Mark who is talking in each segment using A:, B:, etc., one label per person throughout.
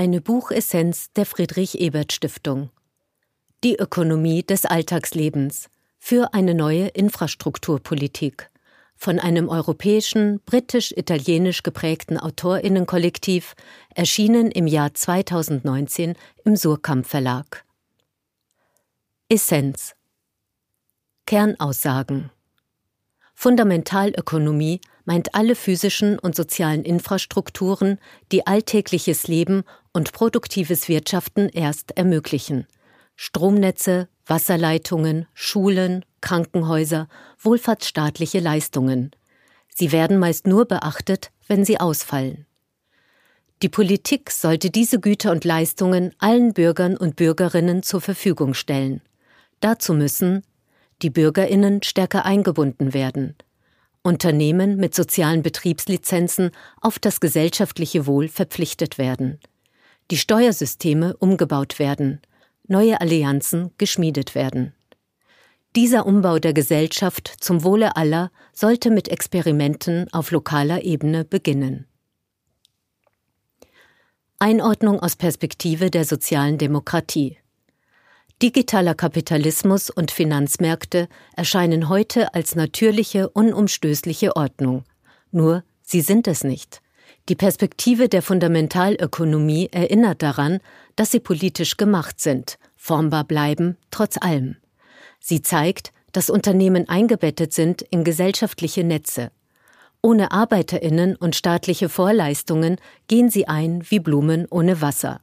A: Eine Buchessenz der Friedrich Ebert Stiftung. Die Ökonomie des Alltagslebens für eine neue Infrastrukturpolitik von einem europäischen, britisch-italienisch geprägten Autorinnenkollektiv, erschienen im Jahr 2019 im Surkamp Verlag. Essenz Kernaussagen Fundamentalökonomie meint alle physischen und sozialen Infrastrukturen, die alltägliches Leben und produktives Wirtschaften erst ermöglichen. Stromnetze, Wasserleitungen, Schulen, Krankenhäuser, wohlfahrtsstaatliche Leistungen. Sie werden meist nur beachtet, wenn sie ausfallen. Die Politik sollte diese Güter und Leistungen allen Bürgern und Bürgerinnen zur Verfügung stellen. Dazu müssen die Bürgerinnen stärker eingebunden werden, Unternehmen mit sozialen Betriebslizenzen auf das gesellschaftliche Wohl verpflichtet werden, die Steuersysteme umgebaut werden, neue Allianzen geschmiedet werden. Dieser Umbau der Gesellschaft zum Wohle aller sollte mit Experimenten auf lokaler Ebene beginnen. Einordnung aus Perspektive der sozialen Demokratie Digitaler Kapitalismus und Finanzmärkte erscheinen heute als natürliche, unumstößliche Ordnung. Nur sie sind es nicht. Die Perspektive der Fundamentalökonomie erinnert daran, dass sie politisch gemacht sind, formbar bleiben, trotz allem. Sie zeigt, dass Unternehmen eingebettet sind in gesellschaftliche Netze. Ohne Arbeiterinnen und staatliche Vorleistungen gehen sie ein wie Blumen ohne Wasser.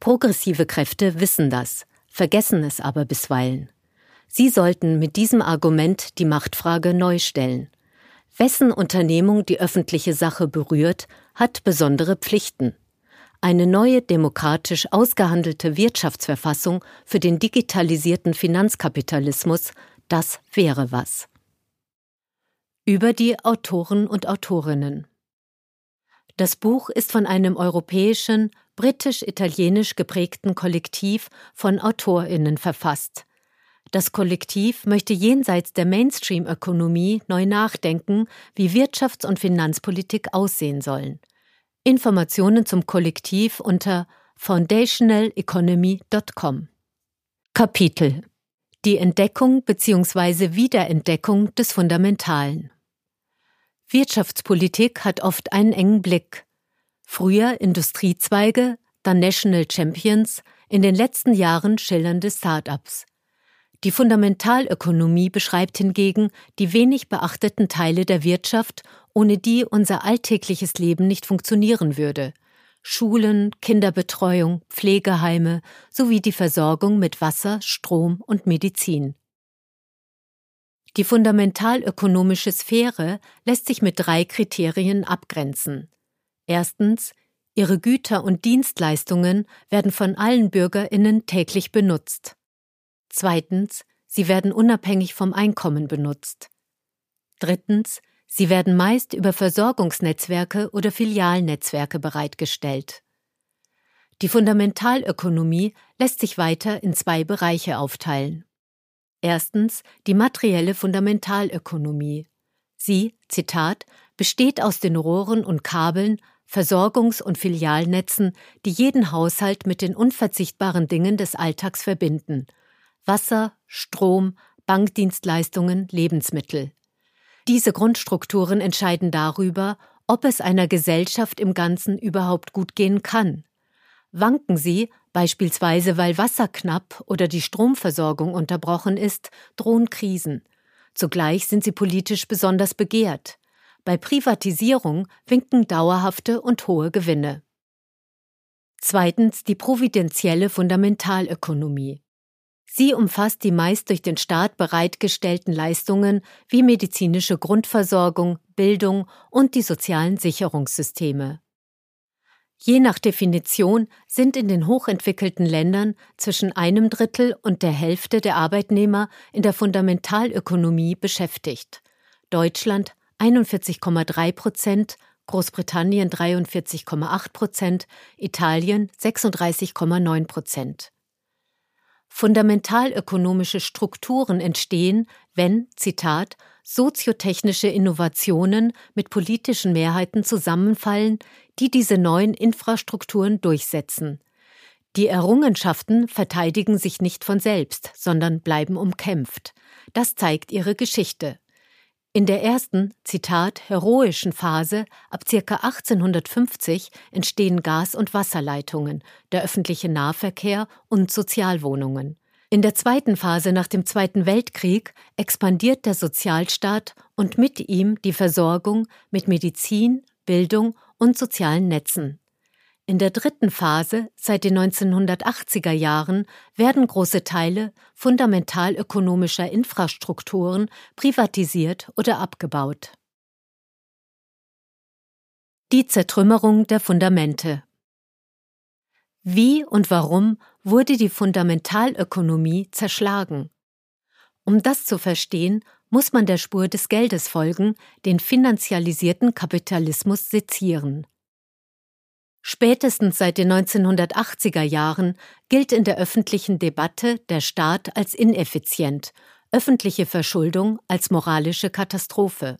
A: Progressive Kräfte wissen das vergessen es aber bisweilen. Sie sollten mit diesem Argument die Machtfrage neu stellen. Wessen Unternehmung die öffentliche Sache berührt, hat besondere Pflichten. Eine neue demokratisch ausgehandelte Wirtschaftsverfassung für den digitalisierten Finanzkapitalismus, das wäre was. Über die Autoren und Autorinnen. Das Buch ist von einem europäischen, britisch-italienisch geprägten Kollektiv von Autorinnen verfasst. Das Kollektiv möchte jenseits der Mainstream-Ökonomie neu nachdenken, wie Wirtschafts- und Finanzpolitik aussehen sollen. Informationen zum Kollektiv unter foundationaleconomy.com. Kapitel Die Entdeckung bzw. Wiederentdeckung des Fundamentalen. Wirtschaftspolitik hat oft einen engen Blick. Früher Industriezweige, dann National Champions, in den letzten Jahren schillernde Start-ups. Die Fundamentalökonomie beschreibt hingegen die wenig beachteten Teile der Wirtschaft, ohne die unser alltägliches Leben nicht funktionieren würde. Schulen, Kinderbetreuung, Pflegeheime sowie die Versorgung mit Wasser, Strom und Medizin. Die fundamentalökonomische Sphäre lässt sich mit drei Kriterien abgrenzen. Erstens, ihre Güter und Dienstleistungen werden von allen Bürgerinnen täglich benutzt. Zweitens, sie werden unabhängig vom Einkommen benutzt. Drittens, sie werden meist über Versorgungsnetzwerke oder Filialnetzwerke bereitgestellt. Die Fundamentalökonomie lässt sich weiter in zwei Bereiche aufteilen. Erstens die materielle Fundamentalökonomie. Sie, Zitat, besteht aus den Rohren und Kabeln, Versorgungs- und Filialnetzen, die jeden Haushalt mit den unverzichtbaren Dingen des Alltags verbinden Wasser, Strom, Bankdienstleistungen, Lebensmittel. Diese Grundstrukturen entscheiden darüber, ob es einer Gesellschaft im Ganzen überhaupt gut gehen kann. Wanken sie, beispielsweise weil Wasser knapp oder die Stromversorgung unterbrochen ist, drohen Krisen. Zugleich sind sie politisch besonders begehrt. Bei Privatisierung winken dauerhafte und hohe Gewinne. Zweitens die providentielle Fundamentalökonomie. Sie umfasst die meist durch den Staat bereitgestellten Leistungen wie medizinische Grundversorgung, Bildung und die sozialen Sicherungssysteme. Je nach Definition sind in den hochentwickelten Ländern zwischen einem Drittel und der Hälfte der Arbeitnehmer in der Fundamentalökonomie beschäftigt. Deutschland 41,3 Prozent, Großbritannien 43,8 Prozent, Italien 36,9 Prozent. Fundamentalökonomische Strukturen entstehen, wenn, Zitat, soziotechnische Innovationen mit politischen Mehrheiten zusammenfallen, die diese neuen Infrastrukturen durchsetzen. Die Errungenschaften verteidigen sich nicht von selbst, sondern bleiben umkämpft. Das zeigt ihre Geschichte. In der ersten, Zitat, heroischen Phase ab ca. 1850 entstehen Gas- und Wasserleitungen, der öffentliche Nahverkehr und Sozialwohnungen. In der zweiten Phase nach dem Zweiten Weltkrieg expandiert der Sozialstaat und mit ihm die Versorgung mit Medizin, Bildung und sozialen Netzen. In der dritten Phase, seit den 1980er Jahren, werden große Teile fundamentalökonomischer Infrastrukturen privatisiert oder abgebaut. Die Zertrümmerung der Fundamente Wie und warum wurde die Fundamentalökonomie zerschlagen? Um das zu verstehen, muss man der Spur des Geldes folgen, den finanzialisierten Kapitalismus sezieren. Spätestens seit den 1980er Jahren gilt in der öffentlichen Debatte der Staat als ineffizient, öffentliche Verschuldung als moralische Katastrophe.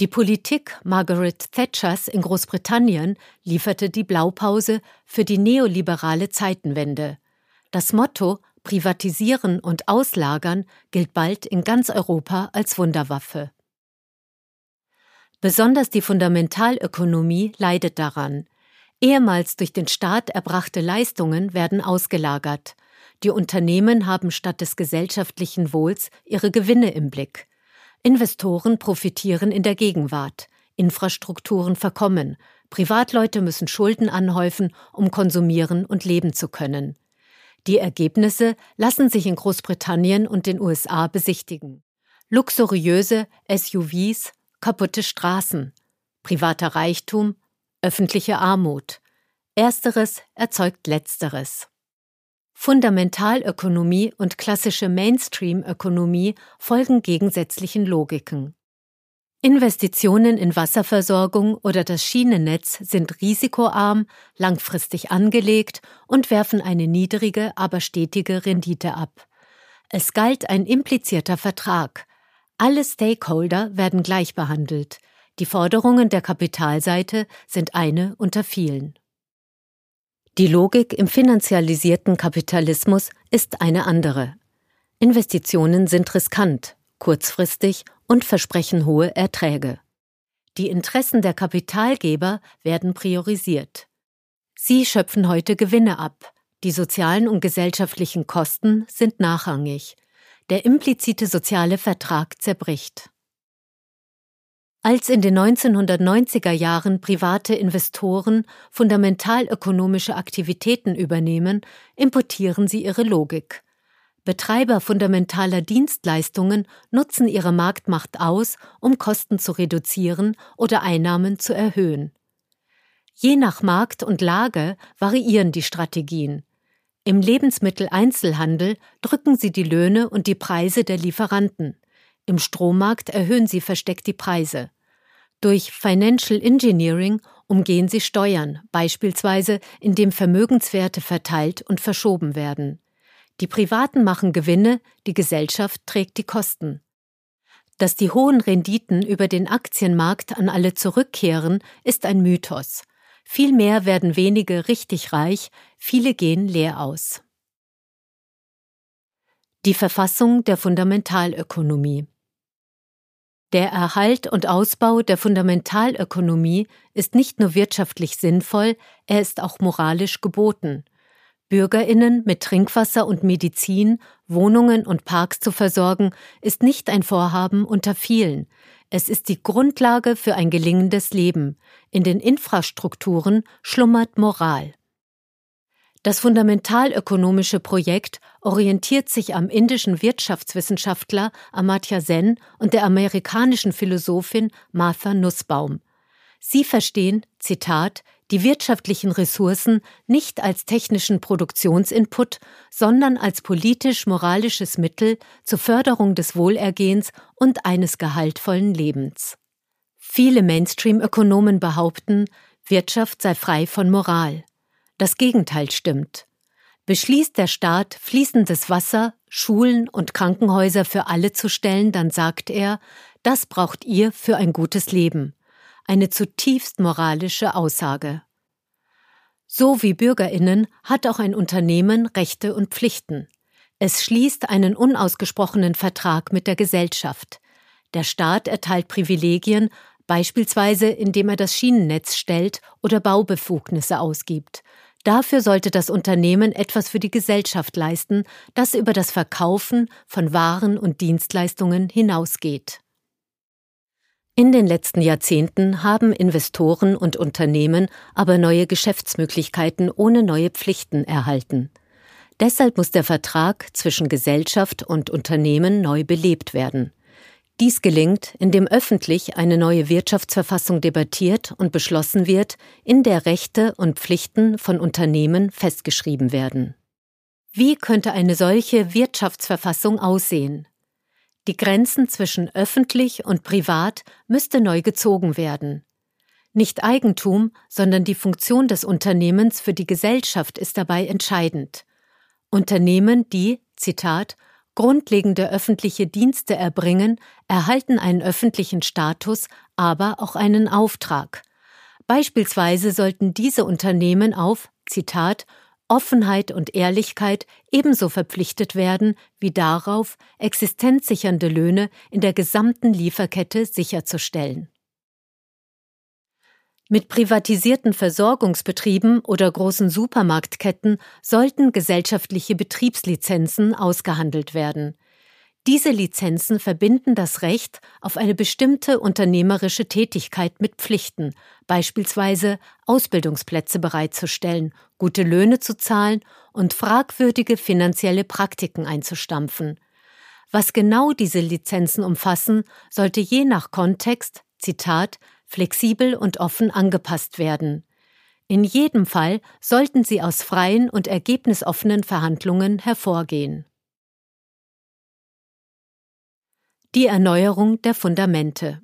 A: Die Politik Margaret Thatchers in Großbritannien lieferte die Blaupause für die neoliberale Zeitenwende. Das Motto Privatisieren und Auslagern gilt bald in ganz Europa als Wunderwaffe. Besonders die Fundamentalökonomie leidet daran. Ehemals durch den Staat erbrachte Leistungen werden ausgelagert. Die Unternehmen haben statt des gesellschaftlichen Wohls ihre Gewinne im Blick. Investoren profitieren in der Gegenwart. Infrastrukturen verkommen. Privatleute müssen Schulden anhäufen, um konsumieren und leben zu können. Die Ergebnisse lassen sich in Großbritannien und den USA besichtigen. Luxuriöse SUVs, kaputte Straßen, privater Reichtum, öffentliche Armut. Ersteres erzeugt Letzteres. Fundamentalökonomie und klassische Mainstream-Ökonomie folgen gegensätzlichen Logiken. Investitionen in Wasserversorgung oder das Schienennetz sind risikoarm, langfristig angelegt und werfen eine niedrige, aber stetige Rendite ab. Es galt ein implizierter Vertrag. Alle Stakeholder werden gleich behandelt. Die Forderungen der Kapitalseite sind eine unter vielen. Die Logik im finanzialisierten Kapitalismus ist eine andere. Investitionen sind riskant, kurzfristig und versprechen hohe Erträge. Die Interessen der Kapitalgeber werden priorisiert. Sie schöpfen heute Gewinne ab. Die sozialen und gesellschaftlichen Kosten sind nachrangig. Der implizite soziale Vertrag zerbricht. Als in den 1990er Jahren private Investoren fundamentalökonomische Aktivitäten übernehmen, importieren sie ihre Logik. Betreiber fundamentaler Dienstleistungen nutzen ihre Marktmacht aus, um Kosten zu reduzieren oder Einnahmen zu erhöhen. Je nach Markt und Lage variieren die Strategien. Im Lebensmitteleinzelhandel drücken sie die Löhne und die Preise der Lieferanten. Im Strommarkt erhöhen sie versteckt die Preise. Durch Financial Engineering umgehen sie Steuern, beispielsweise indem Vermögenswerte verteilt und verschoben werden. Die Privaten machen Gewinne, die Gesellschaft trägt die Kosten. Dass die hohen Renditen über den Aktienmarkt an alle zurückkehren, ist ein Mythos. Vielmehr werden wenige richtig reich, viele gehen leer aus. Die Verfassung der Fundamentalökonomie der Erhalt und Ausbau der Fundamentalökonomie ist nicht nur wirtschaftlich sinnvoll, er ist auch moralisch geboten. Bürgerinnen mit Trinkwasser und Medizin, Wohnungen und Parks zu versorgen, ist nicht ein Vorhaben unter vielen. Es ist die Grundlage für ein gelingendes Leben. In den Infrastrukturen schlummert Moral. Das fundamentalökonomische Projekt orientiert sich am indischen Wirtschaftswissenschaftler Amartya Sen und der amerikanischen Philosophin Martha Nussbaum. Sie verstehen, Zitat, die wirtschaftlichen Ressourcen nicht als technischen Produktionsinput, sondern als politisch-moralisches Mittel zur Förderung des Wohlergehens und eines gehaltvollen Lebens. Viele Mainstream-Ökonomen behaupten, Wirtschaft sei frei von Moral. Das Gegenteil stimmt. Beschließt der Staat, fließendes Wasser, Schulen und Krankenhäuser für alle zu stellen, dann sagt er, das braucht ihr für ein gutes Leben. Eine zutiefst moralische Aussage. So wie Bürgerinnen hat auch ein Unternehmen Rechte und Pflichten. Es schließt einen unausgesprochenen Vertrag mit der Gesellschaft. Der Staat erteilt Privilegien, beispielsweise indem er das Schienennetz stellt oder Baubefugnisse ausgibt. Dafür sollte das Unternehmen etwas für die Gesellschaft leisten, das über das Verkaufen von Waren und Dienstleistungen hinausgeht. In den letzten Jahrzehnten haben Investoren und Unternehmen aber neue Geschäftsmöglichkeiten ohne neue Pflichten erhalten. Deshalb muss der Vertrag zwischen Gesellschaft und Unternehmen neu belebt werden. Dies gelingt, indem öffentlich eine neue Wirtschaftsverfassung debattiert und beschlossen wird, in der Rechte und Pflichten von Unternehmen festgeschrieben werden. Wie könnte eine solche Wirtschaftsverfassung aussehen? Die Grenzen zwischen öffentlich und privat müsste neu gezogen werden. Nicht Eigentum, sondern die Funktion des Unternehmens für die Gesellschaft ist dabei entscheidend. Unternehmen, die, Zitat, grundlegende öffentliche Dienste erbringen, erhalten einen öffentlichen Status, aber auch einen Auftrag. Beispielsweise sollten diese Unternehmen auf, Zitat, Offenheit und Ehrlichkeit ebenso verpflichtet werden wie darauf, existenzsichernde Löhne in der gesamten Lieferkette sicherzustellen. Mit privatisierten Versorgungsbetrieben oder großen Supermarktketten sollten gesellschaftliche Betriebslizenzen ausgehandelt werden. Diese Lizenzen verbinden das Recht auf eine bestimmte unternehmerische Tätigkeit mit Pflichten, beispielsweise Ausbildungsplätze bereitzustellen, gute Löhne zu zahlen und fragwürdige finanzielle Praktiken einzustampfen. Was genau diese Lizenzen umfassen, sollte je nach Kontext, Zitat, flexibel und offen angepasst werden. In jedem Fall sollten sie aus freien und ergebnisoffenen Verhandlungen hervorgehen. Die Erneuerung der Fundamente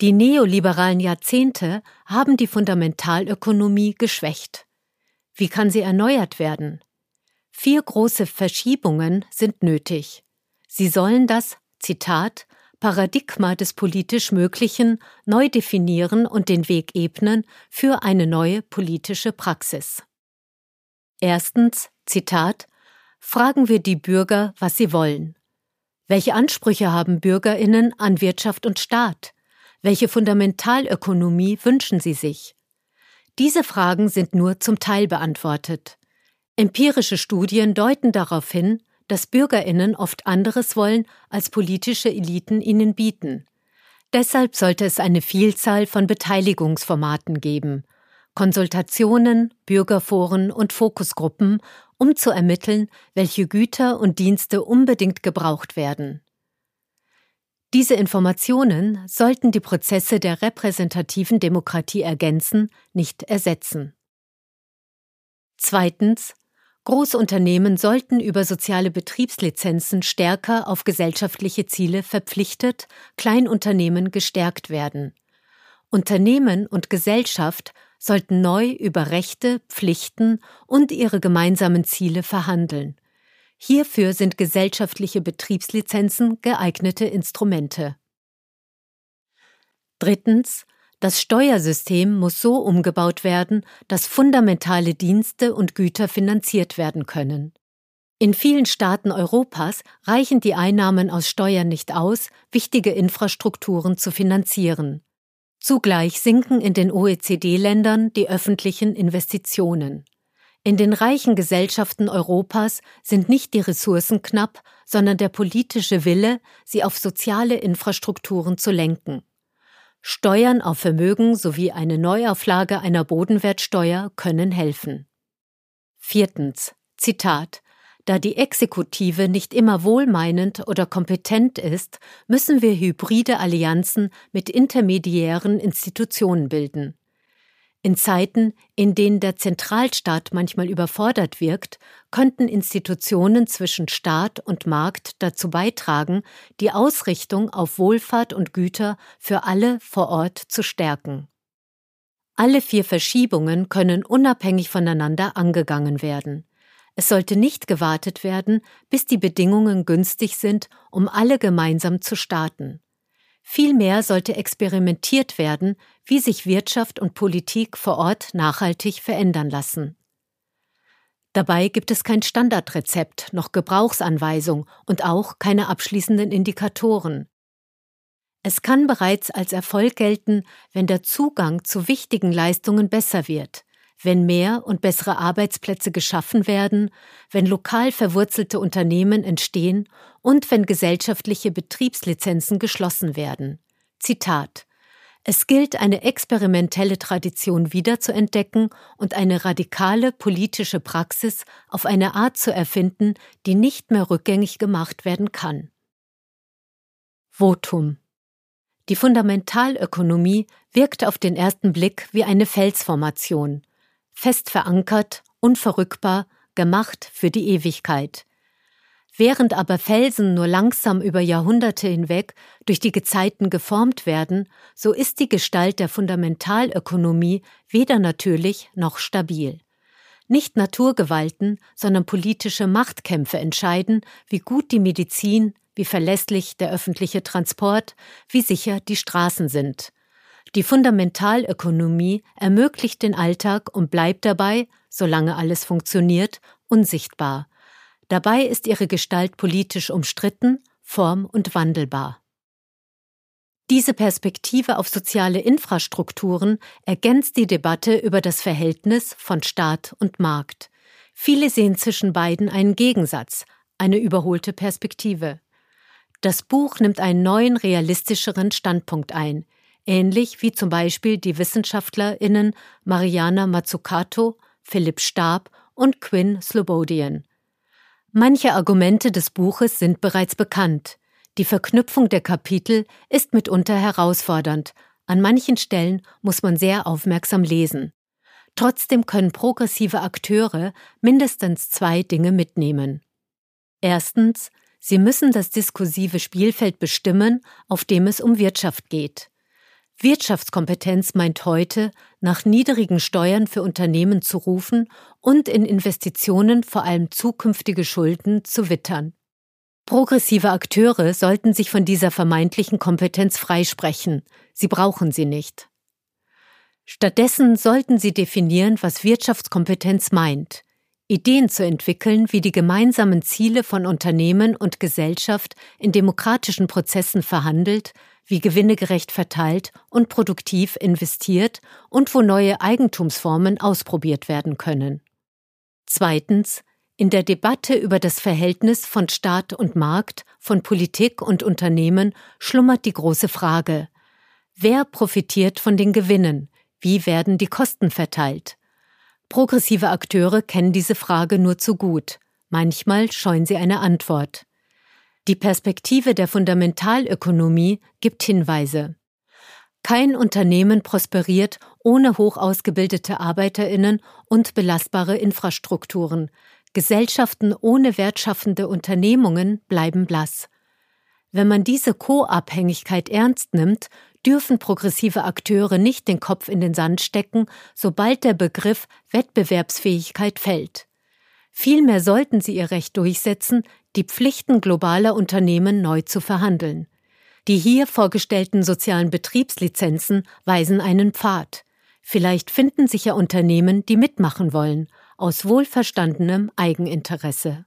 A: Die neoliberalen Jahrzehnte haben die Fundamentalökonomie geschwächt. Wie kann sie erneuert werden? Vier große Verschiebungen sind nötig. Sie sollen das, Zitat, Paradigma des politisch Möglichen neu definieren und den Weg ebnen für eine neue politische Praxis. Erstens, Zitat, fragen wir die Bürger, was sie wollen. Welche Ansprüche haben Bürgerinnen an Wirtschaft und Staat? Welche Fundamentalökonomie wünschen sie sich? Diese Fragen sind nur zum Teil beantwortet. Empirische Studien deuten darauf hin, dass Bürgerinnen oft anderes wollen, als politische Eliten ihnen bieten. Deshalb sollte es eine Vielzahl von Beteiligungsformaten geben, Konsultationen, Bürgerforen und Fokusgruppen, um zu ermitteln, welche Güter und Dienste unbedingt gebraucht werden. Diese Informationen sollten die Prozesse der repräsentativen Demokratie ergänzen, nicht ersetzen. Zweitens Großunternehmen sollten über soziale Betriebslizenzen stärker auf gesellschaftliche Ziele verpflichtet, Kleinunternehmen gestärkt werden. Unternehmen und Gesellschaft sollten neu über Rechte, Pflichten und ihre gemeinsamen Ziele verhandeln. Hierfür sind gesellschaftliche Betriebslizenzen geeignete Instrumente. Drittens das Steuersystem muss so umgebaut werden, dass fundamentale Dienste und Güter finanziert werden können. In vielen Staaten Europas reichen die Einnahmen aus Steuern nicht aus, wichtige Infrastrukturen zu finanzieren. Zugleich sinken in den OECD-Ländern die öffentlichen Investitionen. In den reichen Gesellschaften Europas sind nicht die Ressourcen knapp, sondern der politische Wille, sie auf soziale Infrastrukturen zu lenken. Steuern auf Vermögen sowie eine Neuauflage einer Bodenwertsteuer können helfen. Viertens. Zitat. Da die Exekutive nicht immer wohlmeinend oder kompetent ist, müssen wir hybride Allianzen mit intermediären Institutionen bilden. In Zeiten, in denen der Zentralstaat manchmal überfordert wirkt, könnten Institutionen zwischen Staat und Markt dazu beitragen, die Ausrichtung auf Wohlfahrt und Güter für alle vor Ort zu stärken. Alle vier Verschiebungen können unabhängig voneinander angegangen werden. Es sollte nicht gewartet werden, bis die Bedingungen günstig sind, um alle gemeinsam zu starten. Vielmehr sollte experimentiert werden, wie sich Wirtschaft und Politik vor Ort nachhaltig verändern lassen. Dabei gibt es kein Standardrezept noch Gebrauchsanweisung und auch keine abschließenden Indikatoren. Es kann bereits als Erfolg gelten, wenn der Zugang zu wichtigen Leistungen besser wird, wenn mehr und bessere Arbeitsplätze geschaffen werden, wenn lokal verwurzelte Unternehmen entstehen und wenn gesellschaftliche Betriebslizenzen geschlossen werden. Zitat Es gilt, eine experimentelle Tradition wiederzuentdecken und eine radikale politische Praxis auf eine Art zu erfinden, die nicht mehr rückgängig gemacht werden kann. Votum Die Fundamentalökonomie wirkt auf den ersten Blick wie eine Felsformation fest verankert, unverrückbar, gemacht für die Ewigkeit. Während aber Felsen nur langsam über Jahrhunderte hinweg durch die Gezeiten geformt werden, so ist die Gestalt der Fundamentalökonomie weder natürlich noch stabil. Nicht Naturgewalten, sondern politische Machtkämpfe entscheiden, wie gut die Medizin, wie verlässlich der öffentliche Transport, wie sicher die Straßen sind. Die Fundamentalökonomie ermöglicht den Alltag und bleibt dabei, solange alles funktioniert, unsichtbar. Dabei ist ihre Gestalt politisch umstritten, form- und wandelbar. Diese Perspektive auf soziale Infrastrukturen ergänzt die Debatte über das Verhältnis von Staat und Markt. Viele sehen zwischen beiden einen Gegensatz, eine überholte Perspektive. Das Buch nimmt einen neuen, realistischeren Standpunkt ein ähnlich wie zum Beispiel die WissenschaftlerInnen Mariana Mazzucato, Philipp Stab und Quinn Slobodian. Manche Argumente des Buches sind bereits bekannt. Die Verknüpfung der Kapitel ist mitunter herausfordernd. An manchen Stellen muss man sehr aufmerksam lesen. Trotzdem können progressive Akteure mindestens zwei Dinge mitnehmen. Erstens, sie müssen das diskursive Spielfeld bestimmen, auf dem es um Wirtschaft geht. Wirtschaftskompetenz meint heute, nach niedrigen Steuern für Unternehmen zu rufen und in Investitionen vor allem zukünftige Schulden zu wittern. Progressive Akteure sollten sich von dieser vermeintlichen Kompetenz freisprechen. Sie brauchen sie nicht. Stattdessen sollten sie definieren, was Wirtschaftskompetenz meint. Ideen zu entwickeln, wie die gemeinsamen Ziele von Unternehmen und Gesellschaft in demokratischen Prozessen verhandelt, wie Gewinne gerecht verteilt und produktiv investiert und wo neue Eigentumsformen ausprobiert werden können. Zweitens, in der Debatte über das Verhältnis von Staat und Markt, von Politik und Unternehmen schlummert die große Frage, wer profitiert von den Gewinnen, wie werden die Kosten verteilt? Progressive Akteure kennen diese Frage nur zu gut, manchmal scheuen sie eine Antwort. Die Perspektive der Fundamentalökonomie gibt Hinweise. Kein Unternehmen prosperiert ohne hoch ausgebildete Arbeiterinnen und belastbare Infrastrukturen. Gesellschaften ohne wertschaffende Unternehmungen bleiben blass. Wenn man diese Co-Abhängigkeit ernst nimmt, dürfen progressive Akteure nicht den Kopf in den Sand stecken, sobald der Begriff Wettbewerbsfähigkeit fällt. Vielmehr sollten sie ihr Recht durchsetzen, die Pflichten globaler Unternehmen neu zu verhandeln. Die hier vorgestellten sozialen Betriebslizenzen weisen einen Pfad. Vielleicht finden sich ja Unternehmen, die mitmachen wollen, aus wohlverstandenem Eigeninteresse.